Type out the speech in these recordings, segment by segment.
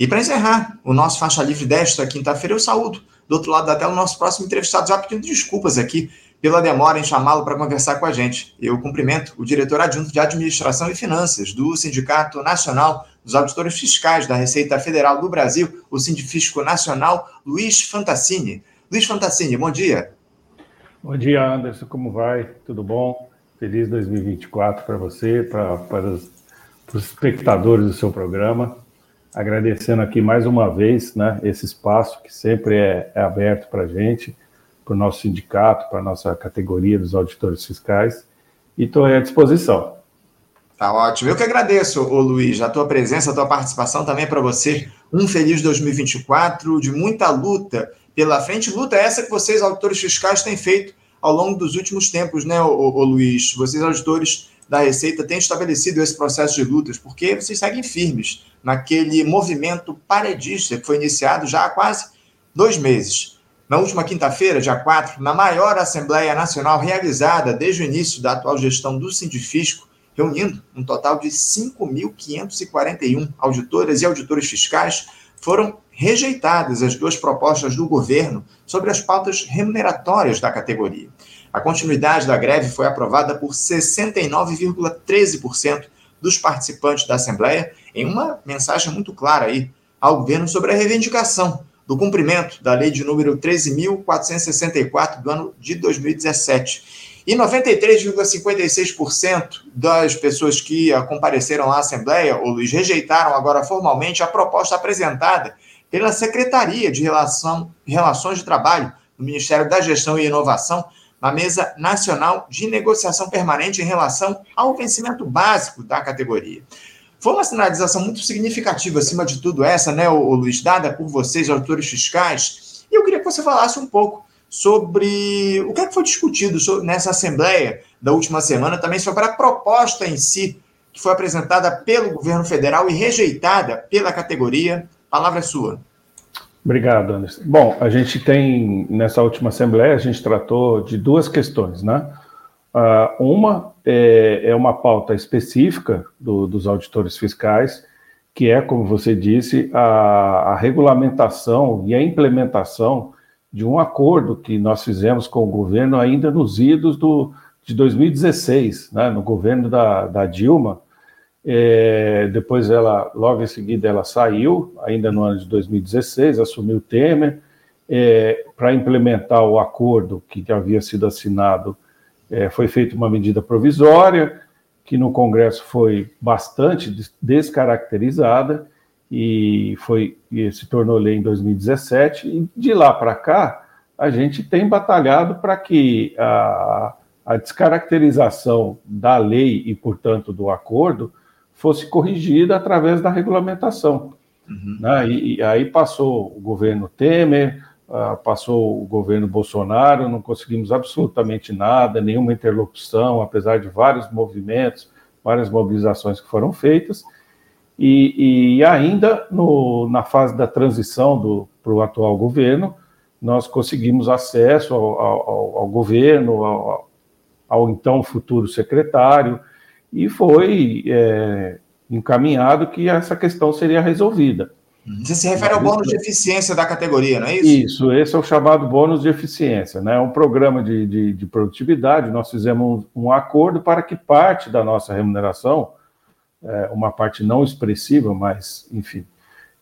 E para encerrar o nosso faixa livre desta quinta-feira, eu saúdo do outro lado da tela o nosso próximo entrevistado, já pedindo desculpas aqui pela demora em chamá-lo para conversar com a gente. Eu cumprimento o diretor adjunto de Administração e Finanças do Sindicato Nacional dos Auditores Fiscais da Receita Federal do Brasil, o Sindifisco Nacional, Luiz Fantassini. Luiz Fantassini, bom dia. Bom dia, Anderson, como vai? Tudo bom? Feliz 2024 para você, para, para os, espectadores do seu programa. Agradecendo aqui mais uma vez né, esse espaço que sempre é, é aberto para a gente para o nosso sindicato, para a nossa categoria dos auditores fiscais, e estou à disposição. Tá ótimo. Eu que agradeço, ô Luiz, a tua presença, a tua participação também para você. Um feliz 2024, de muita luta pela frente. Luta essa que vocês, auditores fiscais, têm feito ao longo dos últimos tempos, né, ô, ô Luiz? Vocês, auditores da Receita, têm estabelecido esse processo de lutas, porque vocês seguem firmes naquele movimento paredista que foi iniciado já há quase dois meses. Na última quinta-feira, dia 4, na maior Assembleia Nacional realizada desde o início da atual gestão do Sindifisco, reunindo um total de 5.541 auditoras e auditores fiscais, foram rejeitadas as duas propostas do governo sobre as pautas remuneratórias da categoria. A continuidade da greve foi aprovada por 69,13% dos participantes da Assembleia, em uma mensagem muito clara aí ao governo sobre a reivindicação do cumprimento da lei de número 13.464 do ano de 2017. E 93,56% das pessoas que compareceram à Assembleia, ou Luiz, rejeitaram agora formalmente a proposta apresentada pela Secretaria de Relação, Relações de Trabalho do Ministério da Gestão e Inovação na Mesa Nacional de Negociação Permanente em relação ao vencimento básico da categoria. Foi uma sinalização muito significativa, acima de tudo, essa, né, o Luiz, dada por vocês, autores fiscais. E eu queria que você falasse um pouco sobre o que, é que foi discutido nessa Assembleia da última semana, também sobre a proposta em si, que foi apresentada pelo governo federal e rejeitada pela categoria. Palavra é sua. Obrigado, Anderson. Bom, a gente tem, nessa última Assembleia, a gente tratou de duas questões, né? Uh, uma é, é, uma pauta específica do, dos auditores fiscais, que é, como você disse, a, a, regulamentação e a implementação de um acordo que nós fizemos com o governo ainda nos idos do, de 2016, né, no governo da, da Dilma. É, depois ela, logo em seguida, ela saiu, ainda no ano de 2016, assumiu Temer, é, para implementar o acordo que havia sido assinado é, foi feita uma medida provisória, que no Congresso foi bastante descaracterizada e foi e se tornou lei em 2017. E de lá para cá, a gente tem batalhado para que a, a descaracterização da lei e, portanto, do acordo fosse corrigida através da regulamentação. Uhum. Né? E, e, aí passou o governo Temer, Uh, passou o governo Bolsonaro, não conseguimos absolutamente nada, nenhuma interlocução, apesar de vários movimentos, várias mobilizações que foram feitas. E, e ainda no, na fase da transição para o atual governo, nós conseguimos acesso ao, ao, ao governo, ao, ao, então futuro secretário, e foi é, encaminhado que essa questão seria resolvida. Você se refere ao bônus de eficiência da categoria, não é isso? Isso, esse é o chamado bônus de eficiência, né? É um programa de, de, de produtividade. Nós fizemos um, um, acordo para que parte da nossa remuneração, é, uma parte não expressiva, mas enfim,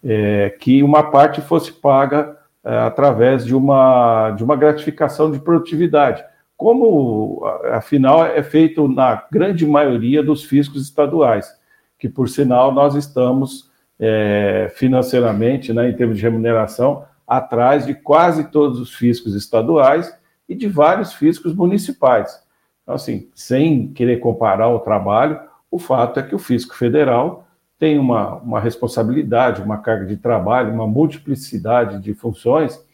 é, que uma parte fosse paga é, através de uma, de uma gratificação de produtividade, como afinal é feito na grande maioria dos fiscos estaduais, que por sinal nós estamos é, financeiramente, né, em termos de remuneração, atrás de quase todos os fiscos estaduais e de vários fiscos municipais. Então, assim, sem querer comparar o trabalho, o fato é que o fisco federal tem uma, uma responsabilidade, uma carga de trabalho, uma multiplicidade de funções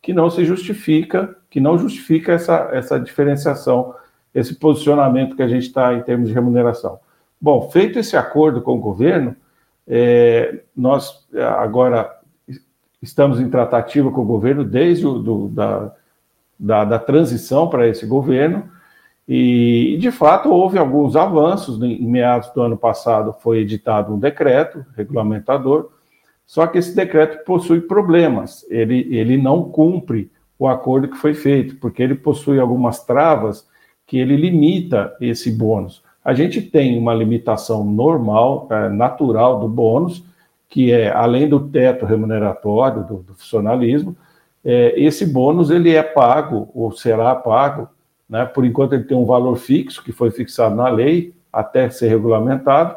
que não se justifica, que não justifica essa, essa diferenciação, esse posicionamento que a gente está em termos de remuneração. Bom, feito esse acordo com o governo, é, nós é, agora estamos em tratativa com o governo desde o, do, da, da, da, transição para esse governo, e de fato houve alguns avanços. Em meados do ano passado foi editado um decreto regulamentador, Só que esse decreto possui problemas, ele, ele não cumpre o acordo que foi feito, porque ele possui algumas travas que ele limita esse bônus. A gente tem uma limitação normal, é, natural do bônus, que é além do teto remuneratório do, do funcionalismo, é, esse bônus ele é pago ou será pago, né? Por enquanto ele tem um valor fixo que foi fixado na lei até ser regulamentado.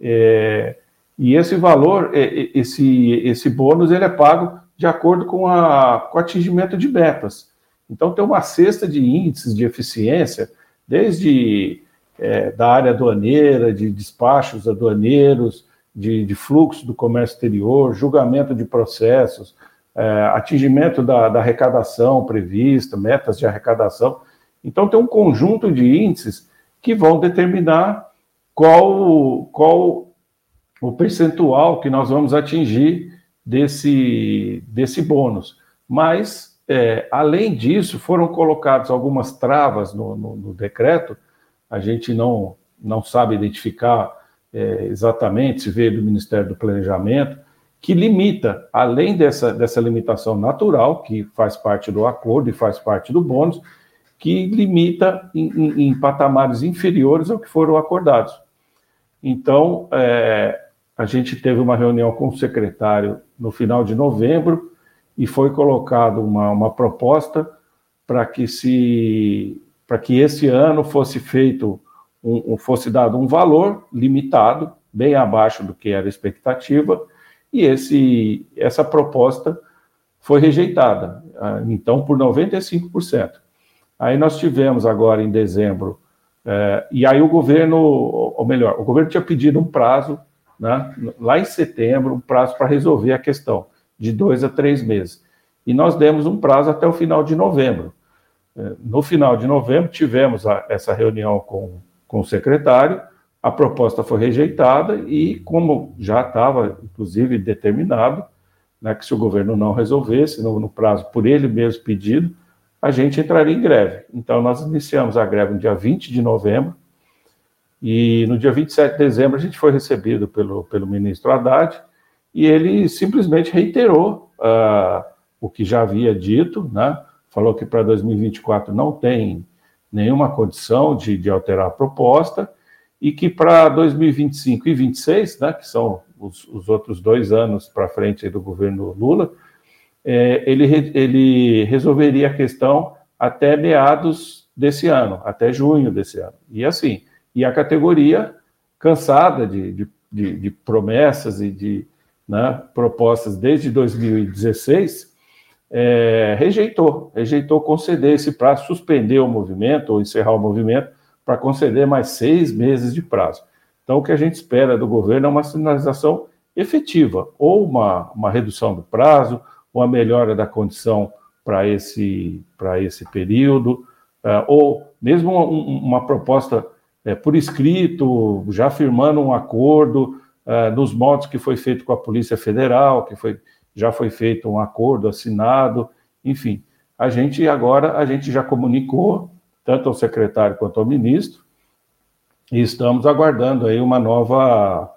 É, e esse valor, é, é, esse, esse bônus, ele é pago de acordo com, a, com o atingimento de metas. Então, tem uma cesta de índices de eficiência, desde é, da área aduaneira, de despachos aduaneiros, de, de, fluxo do comércio exterior, julgamento de processos, é, atingimento da, da, arrecadação prevista, metas de arrecadação. Então, tem um conjunto de índices que vão determinar qual, qual o percentual que nós vamos atingir desse, desse bônus. Mas, é, além disso, foram colocadas algumas travas no, no, no, decreto, a gente não, não sabe identificar é, exatamente, se veio do Ministério do Planejamento, que limita, além dessa, dessa limitação natural, que faz parte do acordo e faz parte do bônus, que limita em, em, em patamares inferiores ao que foram acordados. Então, é, a gente teve uma reunião com o secretário no final de novembro e foi colocado uma, uma proposta para que se para que esse ano fosse feito um, fosse dado um valor limitado bem abaixo do que era a expectativa e esse essa proposta foi rejeitada ah, então por 95% aí nós tivemos agora em dezembro eh, e aí o governo ou melhor o governo tinha pedido um prazo né, lá em setembro, um prazo para resolver a questão, de dois a três meses. E nós demos um prazo até o final de novembro. É, no final de novembro, tivemos a, essa reunião com, com o secretário, a proposta foi rejeitada e, como já estava, inclusive, determinado, né, que se o governo não resolvesse no, no, prazo por ele mesmo pedido, a gente entraria em greve. Então, nós iniciamos a greve no dia 20 de novembro, e no dia 27 de dezembro a gente foi recebido pelo, pelo ministro Haddad e ele simplesmente reiterou uh, o que já havia dito, né? falou que para 2024 não tem nenhuma condição de, de alterar a proposta e que para 2025 e 2026, né, que são os, os outros dois anos para frente do governo Lula, é, ele, ele resolveria a questão até meados desse ano, até junho desse ano. E assim, e a categoria, cansada de, de, de, de promessas e de né, propostas desde 2016, é, rejeitou, rejeitou conceder esse prazo, suspender o movimento ou encerrar o movimento para conceder mais seis meses de prazo. Então, o que a gente espera do governo é uma sinalização efetiva, ou uma, uma redução do prazo, ou uma melhora da condição para esse, esse período, uh, ou mesmo uma proposta é, por escrito, já firmando um acordo é, nos modos que foi feito com a Polícia Federal, que foi, já foi feito um acordo assinado, enfim. A gente agora, a gente já comunicou, tanto ao secretário quanto ao ministro, e estamos aguardando aí uma nova,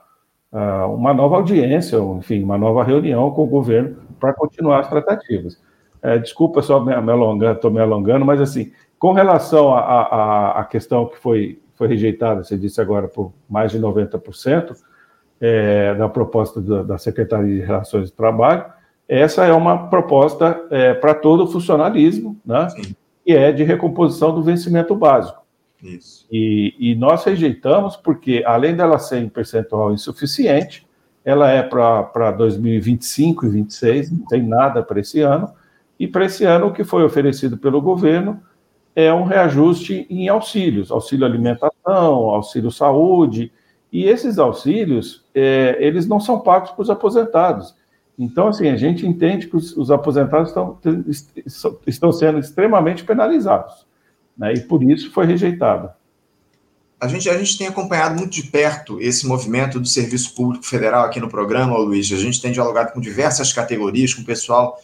uh, uma nova audiência, enfim, uma nova reunião com o governo para continuar as tratativas. É, desculpa só me, me alongando, estou me alongando, mas assim, com relação à questão que foi foi rejeitada, você disse agora, por mais de 90% é, da proposta da, da, Secretaria de Relações do Trabalho. Essa é uma proposta é, para todo o funcionalismo, né? Sim. E é de recomposição do vencimento básico. Isso. E, e nós rejeitamos porque, além dela ser em percentual insuficiente, ela é para 2025 e 2026, não tem nada para esse ano. E para esse ano, o que foi oferecido pelo governo é um reajuste em auxílios, auxílio alimentação, auxílio saúde, e esses auxílios, é, eles não são pagos para os aposentados. Então, assim, a gente entende que os, os aposentados estão, estão sendo extremamente penalizados, né, e por isso foi rejeitado. A gente, a gente tem acompanhado muito de perto esse movimento do Serviço Público Federal aqui no programa, Luiz. A gente tem dialogado com diversas categorias, com o pessoal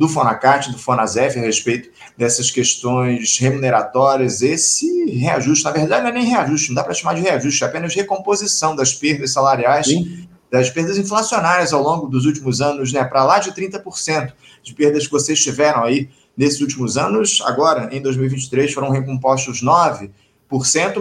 do Fonacat, do Fonasef, a respeito dessas questões remuneratórias. Esse reajuste, na verdade, não é nem reajuste, não dá para chamar de reajuste, é apenas recomposição das perdas salariais Sim. das perdas inflacionárias ao longo dos últimos anos, né, para lá de 30% de perdas que vocês tiveram aí nesses últimos anos. Agora, em 2023, foram recompostos 9%,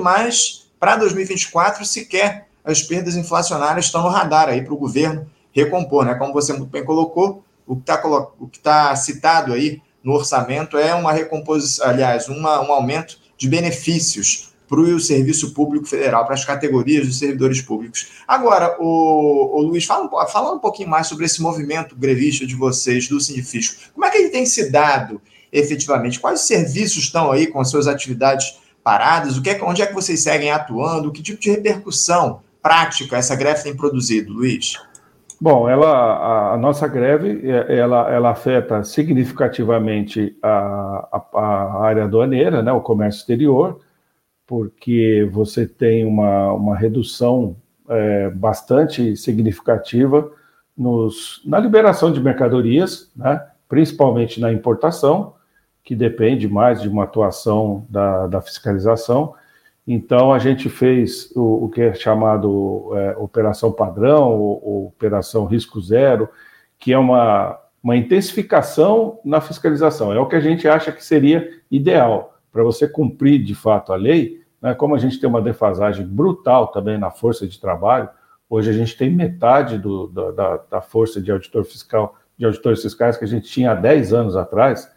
mas para 2024 sequer as perdas inflacionárias estão no radar aí para o governo recompor, né? Como você muito bem colocou, o que está tá citado aí no orçamento é uma recomposição, aliás, uma, um aumento de benefícios para o serviço público federal, para as categorias dos servidores públicos. Agora, o, o Luiz, fala, fala um pouquinho mais sobre esse movimento grevista de vocês, do Sindifisco. Como é que ele tem se dado efetivamente? Quais serviços estão aí com as suas atividades paradas? O que é, onde é que vocês seguem atuando? Que tipo de repercussão prática essa greve tem produzido, Luiz? Bom, ela, a, nossa greve ela, ela afeta significativamente a, a, a, área aduaneira, né, o comércio exterior, porque você tem uma, uma redução é, bastante significativa nos, na liberação de mercadorias, né, principalmente na importação, que depende mais de uma atuação da, da fiscalização, então, a gente fez o, o que é chamado é, operação padrão, ou, ou, operação risco zero, que é uma, uma intensificação na fiscalização. É o que a gente acha que seria ideal para você cumprir de fato a lei. Né? Como a gente tem uma defasagem brutal também na força de trabalho, hoje a gente tem metade do, da, da força de auditor fiscal, de auditores fiscais que a gente tinha há 10 anos atrás.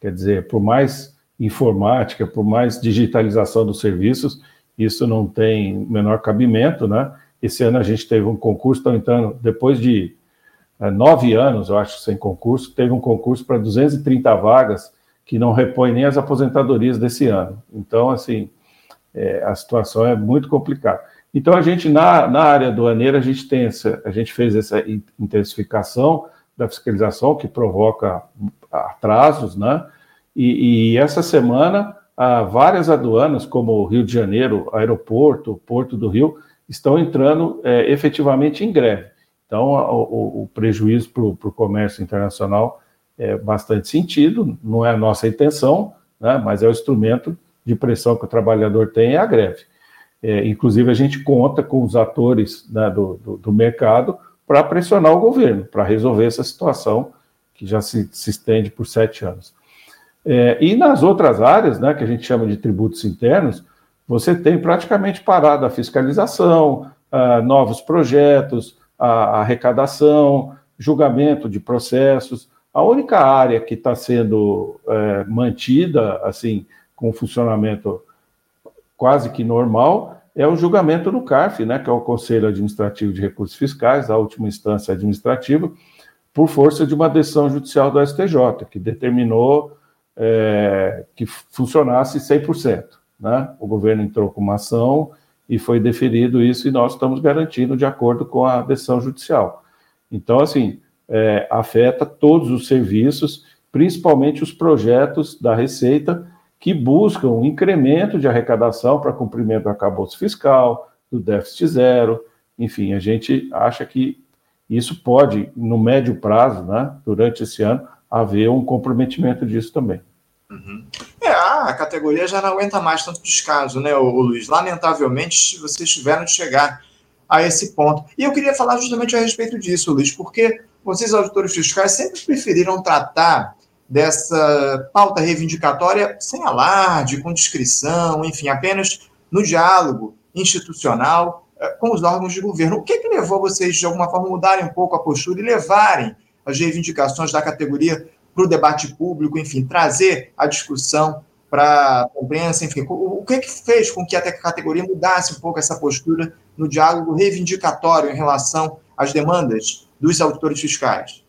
Quer dizer, por mais informática, por mais digitalização dos serviços, isso não tem menor cabimento, né? Esse ano a gente teve um concurso, estão entrando, depois de é, nove anos, eu acho, sem concurso, teve um concurso para 230 vagas que não repõe nem as aposentadorias desse ano. Então, assim, é, a situação é muito complicada. Então, a gente, na, na área aduaneira, a gente tem essa, a gente fez essa intensificação da fiscalização que provoca atrasos, né? E, e essa semana, várias aduanas, como o Rio de Janeiro, Aeroporto, Porto do Rio, estão entrando é, efetivamente em greve. Então, o, o prejuízo para o comércio internacional é bastante sentido, não é a nossa intenção, né, mas é o instrumento de pressão que o trabalhador tem, é a greve. É, inclusive, a gente conta com os atores né, do, do, do, mercado para pressionar o governo, para resolver essa situação que já se, se estende por sete anos. É, e nas outras áreas, né, que a gente chama de tributos internos, você tem praticamente parado a fiscalização, novos projetos, a, arrecadação, julgamento de processos. A única área que está sendo é, mantida, assim, com funcionamento quase que normal, é o julgamento no CARF, né, que é o Conselho Administrativo de Recursos Fiscais, a última instância administrativa, por força de uma decisão judicial do STJ, que determinou é, que funcionasse 100%. Né? O governo entrou com uma ação e foi deferido isso, e nós estamos garantindo de acordo com a decisão judicial. Então, assim, é, afeta todos os serviços, principalmente os projetos da Receita, que buscam um incremento de arrecadação para cumprimento do acabouço fiscal, do déficit zero. Enfim, a gente acha que isso pode, no médio prazo, né, durante esse ano, haver um comprometimento disso também. Uhum. É, a categoria já não aguenta mais tanto descaso, né, o Luiz? Lamentavelmente, vocês tiveram de chegar a esse ponto. E eu queria falar justamente a respeito disso, Luiz, porque vocês, auditores fiscais, sempre preferiram tratar dessa pauta reivindicatória sem alarde, com discrição, enfim, apenas no diálogo institucional eh, com os órgãos de governo. O que, que levou vocês, de alguma forma, mudarem um pouco a postura e levarem as reivindicações da categoria para o debate público, enfim, trazer a discussão para a imprensa, enfim, o, que, que fez com que a categoria mudasse um pouco essa postura no diálogo reivindicatório em relação às demandas dos auditores fiscais?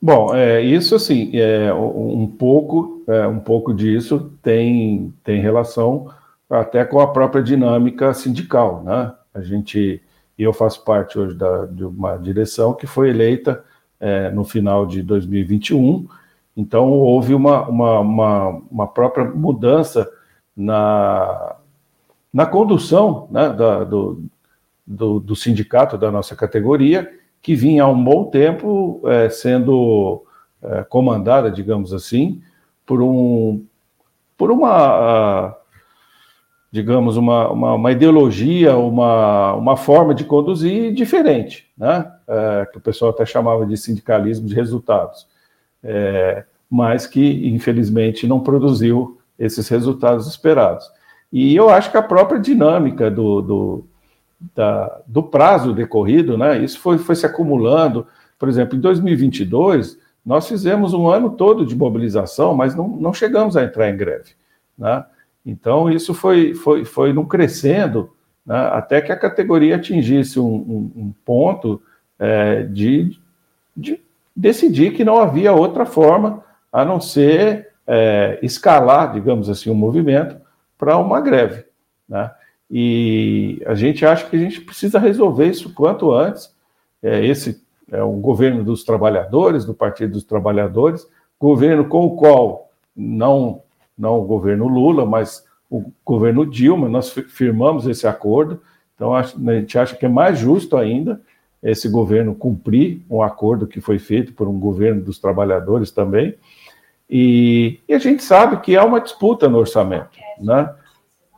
Bom, é, isso assim, é, um pouco, é, um pouco disso tem, tem relação até com a própria dinâmica sindical, né? A gente, eu faço parte hoje da, de uma direção que foi eleita é, no final de 2021 então, houve uma, uma, uma, uma própria mudança na, na condução né, da, do, do, do, sindicato da nossa categoria, que vinha há um bom tempo é, sendo é, comandada, digamos assim, por um por uma digamos, uma, uma, uma, ideologia, uma, uma forma de conduzir diferente, né? É, que o pessoal até chamava de sindicalismo de resultados, é, mas que, infelizmente, não produziu esses resultados esperados. E eu acho que a própria dinâmica do, do, da, do prazo decorrido, né, isso foi, foi se acumulando. Por exemplo, em 2022, nós fizemos um ano todo de mobilização, mas não, não chegamos a entrar em greve. Né? Então, isso foi, foi, foi não crescendo né, até que a categoria atingisse um, um, um ponto é, de, de, decidir que não havia outra forma a não ser é, escalar, digamos assim, o um movimento para uma greve. Né? E a gente acha que a gente precisa resolver isso quanto antes. É, esse é um governo dos trabalhadores, do Partido dos Trabalhadores, governo com o qual não não o governo Lula, mas o governo Dilma, nós firmamos esse acordo, então a gente acha que é mais justo ainda esse governo cumprir um acordo que foi feito por um governo dos trabalhadores também, e, e a gente sabe que há uma disputa no orçamento, né?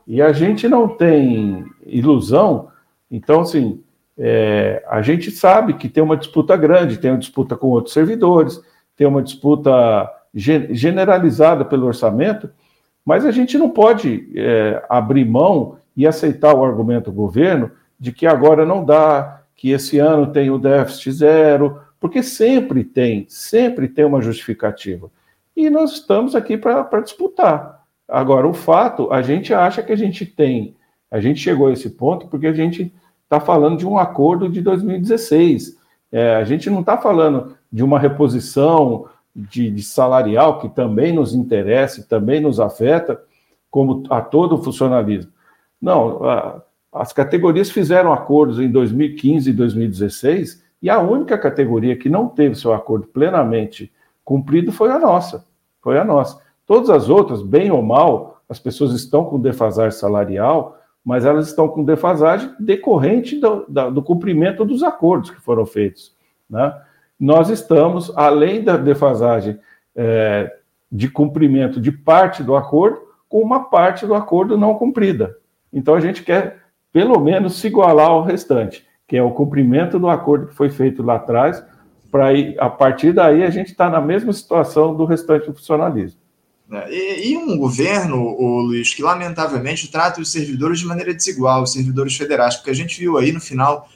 E a gente não tem ilusão, então, assim, é, a gente sabe que tem uma disputa grande, tem uma disputa com outros servidores, tem uma disputa generalizada pelo orçamento, mas a gente não pode é, abrir mão e aceitar o argumento do governo de que agora não dá, que esse ano tem o déficit zero, porque sempre tem, sempre tem uma justificativa. E nós estamos aqui para disputar. Agora, o fato, a gente acha que a gente tem, a gente chegou a esse ponto porque a gente está falando de um acordo de 2016. É, a gente não está falando de uma reposição de, de salarial, que também nos interessa, também nos afeta, como a todo o funcionalismo. Não, a, as categorias fizeram acordos em 2015 e 2016, e a única categoria que não teve seu acordo plenamente cumprido foi a nossa. Foi a nossa. Todas as outras, bem ou mal, as pessoas estão com defasagem salarial, mas elas estão com defasagem decorrente do, do cumprimento dos acordos que foram feitos. Né? Nós estamos, além da defasagem é, de cumprimento de parte do acordo, com uma parte do acordo não cumprida. Então a gente quer, pelo menos, se igualar ao restante, que é o cumprimento do acordo que foi feito lá atrás, para a partir daí a gente está na mesma situação do restante do funcionalismo. É, e, e, um governo, o Luiz, que lamentavelmente trata os servidores de maneira desigual, os servidores federais, porque a gente viu aí no final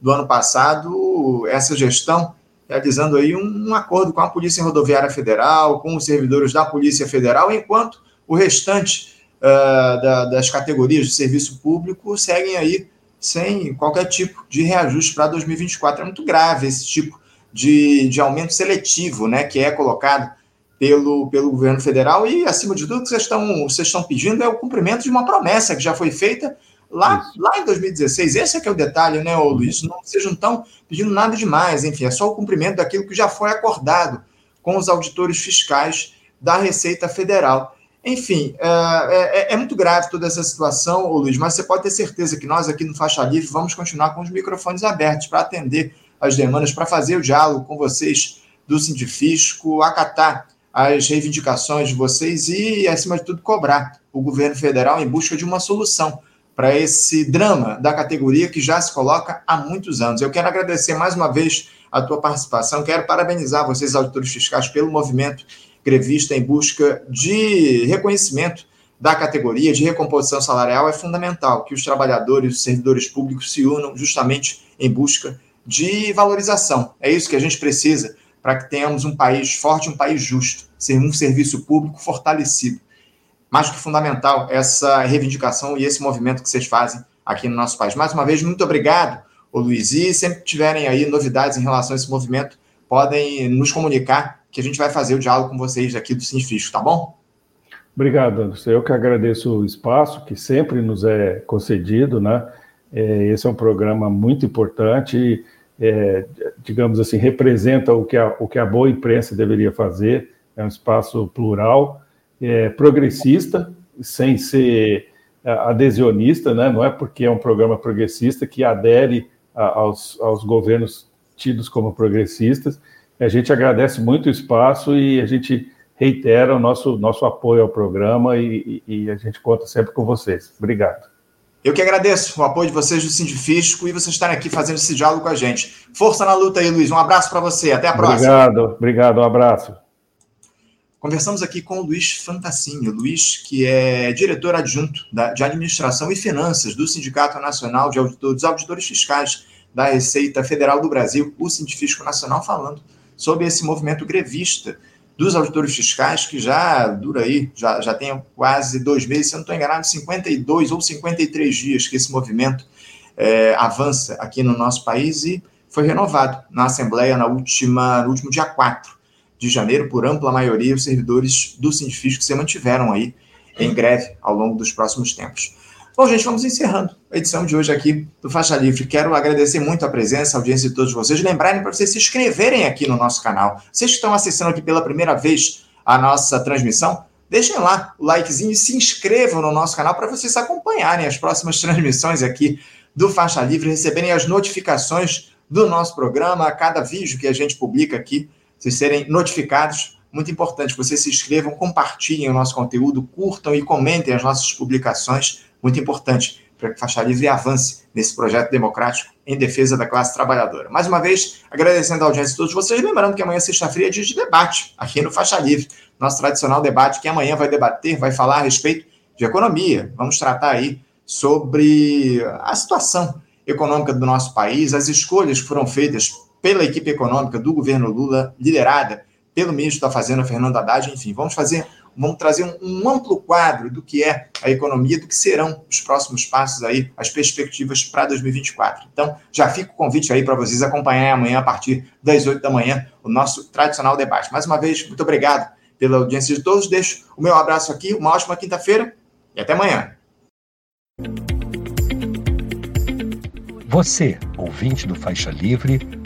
do ano passado essa gestão realizando aí um, um, acordo com a Polícia Rodoviária Federal, com os servidores da Polícia Federal, enquanto o restante uh, da, das categorias de serviço público seguem aí sem qualquer tipo de reajuste para 2024. É muito grave esse tipo de, de aumento seletivo né, que é colocado pelo, pelo governo federal e, acima de tudo, o que vocês estão, vocês estão pedindo é o cumprimento de uma promessa que já foi feita Lá, lá em 2016, esse é que é o detalhe, né, ô Luiz? Não, vocês não estão pedindo nada demais, enfim, é só o cumprimento daquilo que já foi acordado com os auditores fiscais da Receita Federal. Enfim, é, é, é muito grave toda essa situação, ô Luiz, mas você pode ter certeza que nós aqui no Faixa Livre vamos continuar com os microfones abertos para atender as demandas, para fazer o diálogo com vocês do Sindifisco, acatar as reivindicações de vocês e, acima de tudo, cobrar o governo federal em busca de uma solução para esse drama da categoria que já se coloca há muitos anos. Eu quero agradecer mais uma vez a tua participação, quero parabenizar vocês, auditores fiscais, pelo movimento grevista em busca de reconhecimento da categoria de recomposição salarial. É fundamental que os trabalhadores, os servidores públicos se unam justamente em busca de valorização. É isso que a gente precisa para que tenhamos um país forte, um país justo, ser um serviço público fortalecido mais que fundamental essa reivindicação e esse movimento que vocês fazem aqui no nosso país. Mais uma vez, muito obrigado, ô Luiz. E sempre tiverem aí novidades em relação a esse movimento, podem nos comunicar que a gente vai fazer o diálogo com vocês aqui do Sinfisco, tá bom? Obrigado, Anderson. Eu que agradeço o espaço que sempre nos é concedido, né? É, esse é um programa muito importante, é, digamos assim, representa o que, a, o que a boa imprensa deveria fazer, é um espaço plural, é, progressista, sem ser é, adhesionista, né? não é porque é um programa progressista que adere a, aos, aos governos tidos como progressistas. A gente agradece muito o espaço e a gente reitera o nosso, nosso apoio ao programa e, e, a gente conta sempre com vocês. Obrigado. Eu que agradeço o apoio de vocês do Sindifisco e vocês estarem aqui fazendo esse diálogo com a gente. Força na luta aí, Luiz. Um abraço para você. Até a próxima. Obrigado, obrigado. Um abraço. Conversamos aqui com o Luiz Fantacinho. Luiz, que é diretor adjunto de Administração e Finanças do Sindicato Nacional de dos Auditores Fiscais da Receita Federal do Brasil, o Sindifisco Nacional, falando sobre esse movimento grevista dos auditores fiscais, que já dura aí, já, já tem quase dois meses, se eu não estou enganado, 52 ou 53 dias que esse movimento é, avança aqui no nosso país e foi renovado na Assembleia na última, no último dia 4 de janeiro, por ampla maioria, os servidores do Sindifisco se mantiveram aí em greve ao longo dos próximos tempos. Bom, gente, vamos encerrando a edição de hoje aqui do Faixa Livre. Quero agradecer muito a presença, a audiência de todos vocês. Lembrarem para vocês se inscreverem aqui no nosso canal. Vocês que estão acessando aqui pela primeira vez a nossa transmissão, deixem lá o likezinho e se inscrevam no nosso canal para vocês acompanharem as próximas transmissões aqui do Faixa Livre, receberem as notificações do nosso programa, a cada vídeo que a gente publica aqui, vocês serem notificados. Muito importante que vocês se inscrevam, compartilhem o nosso conteúdo, curtam e comentem as nossas publicações muito importante para que Faixa Livre avance nesse projeto democrático em defesa da classe trabalhadora. Mais uma vez, agradecendo a audiência de todos vocês, lembrando que amanhã, sexta-feira, é dia de debate aqui no Faixa Livre, nosso tradicional debate, que amanhã vai debater, vai falar a respeito de economia. Vamos tratar aí sobre a situação econômica do nosso país, as escolhas que foram feitas pela equipe econômica do governo Lula, liderada pelo ministro da Fazenda, Fernando Haddad, enfim, vamos fazer vamos trazer um, um, amplo quadro do que é a economia, do que serão os próximos passos aí, as perspectivas para 2024. Então, já fica o convite aí para vocês acompanharem amanhã, a partir das 8 da manhã, o nosso tradicional debate. Mais uma vez, muito obrigado pela audiência de todos. Deixo o meu abraço aqui, uma ótima quinta-feira e até amanhã. Você, ouvinte do Faixa Livre,